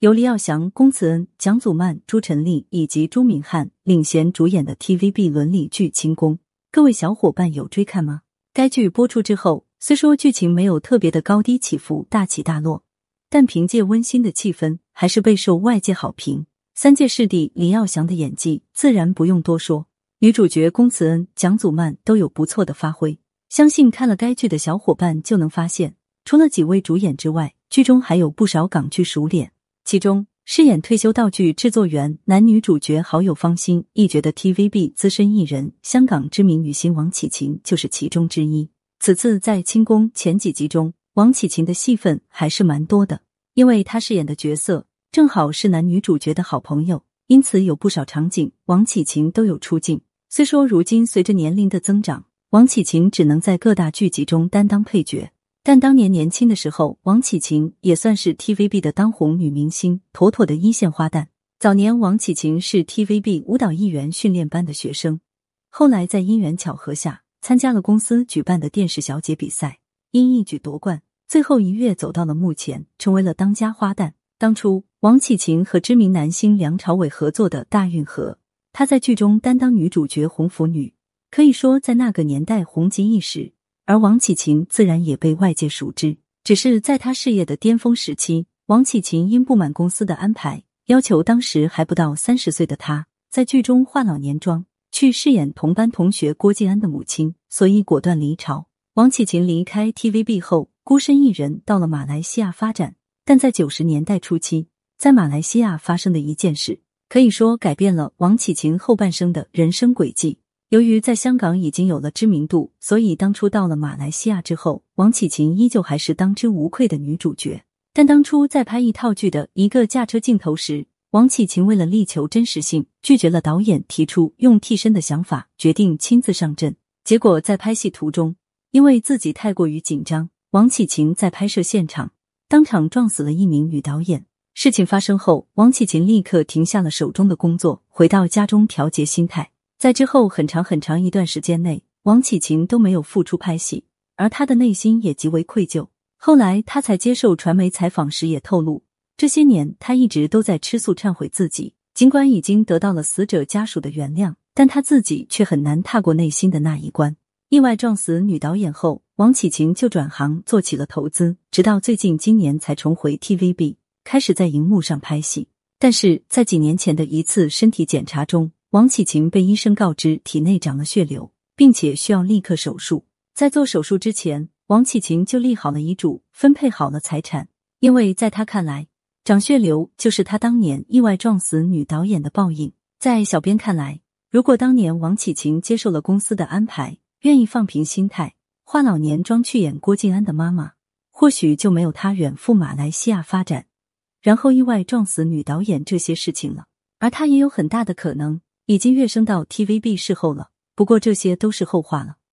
由黎耀祥、龚慈恩、蒋祖曼、朱晨丽以及朱敏瀚领衔主演的 TVB 伦理剧《清宫》，各位小伙伴有追看吗？该剧播出之后，虽说剧情没有特别的高低起伏、大起大落，但凭借温馨的气氛，还是备受外界好评。三届视帝黎耀祥的演技自然不用多说，女主角龚慈恩、蒋祖曼都有不错的发挥。相信看了该剧的小伙伴就能发现，除了几位主演之外，剧中还有不少港剧熟脸。其中，饰演退休道具制作员男女主角好友方心一角的 TVB 资深艺人、香港知名女星王启琴就是其中之一。此次在《清宫》前几集中，王启琴的戏份还是蛮多的，因为她饰演的角色。正好是男女主角的好朋友，因此有不少场景王启晴都有出镜。虽说如今随着年龄的增长，王启晴只能在各大剧集中担当配角，但当年年轻的时候，王启晴也算是 TVB 的当红女明星，妥妥的一线花旦。早年王启晴是 TVB 舞蹈艺员训练班的学生，后来在因缘巧合下参加了公司举办的电视小姐比赛，因一举夺冠，最后一跃走到了幕前，成为了当家花旦。当初。王启晴和知名男星梁朝伟合作的《大运河》，她在剧中担当女主角红拂女，可以说在那个年代红极一时。而王启勤自然也被外界熟知。只是在她事业的巅峰时期，王启勤因不满公司的安排，要求当时还不到三十岁的她在剧中化老年妆，去饰演同班同学郭晋安的母亲，所以果断离巢。王启勤离开 TVB 后，孤身一人到了马来西亚发展。但在九十年代初期。在马来西亚发生的一件事，可以说改变了王启勤后半生的人生轨迹。由于在香港已经有了知名度，所以当初到了马来西亚之后，王启晴依旧还是当之无愧的女主角。但当初在拍一套剧的一个驾车镜头时，王启晴为了力求真实性，拒绝了导演提出用替身的想法，决定亲自上阵。结果在拍戏途中，因为自己太过于紧张，王启晴在拍摄现场当场撞死了一名女导演。事情发生后，王启琴立刻停下了手中的工作，回到家中调节心态。在之后很长很长一段时间内，王启琴都没有复出拍戏，而他的内心也极为愧疚。后来他才接受传媒采访时也透露，这些年他一直都在吃素忏悔自己。尽管已经得到了死者家属的原谅，但他自己却很难踏过内心的那一关。意外撞死女导演后，王启琴就转行做起了投资，直到最近今年才重回 TVB。开始在荧幕上拍戏，但是在几年前的一次身体检查中，王启晴被医生告知体内长了血瘤，并且需要立刻手术。在做手术之前，王启晴就立好了遗嘱，分配好了财产，因为在他看来，长血瘤就是他当年意外撞死女导演的报应。在小编看来，如果当年王启晴接受了公司的安排，愿意放平心态，化老年妆去演郭晋安的妈妈，或许就没有他远赴马来西亚发展。然后意外撞死女导演这些事情了，而他也有很大的可能已经跃升到 TVB 视后了。不过这些都是后话了。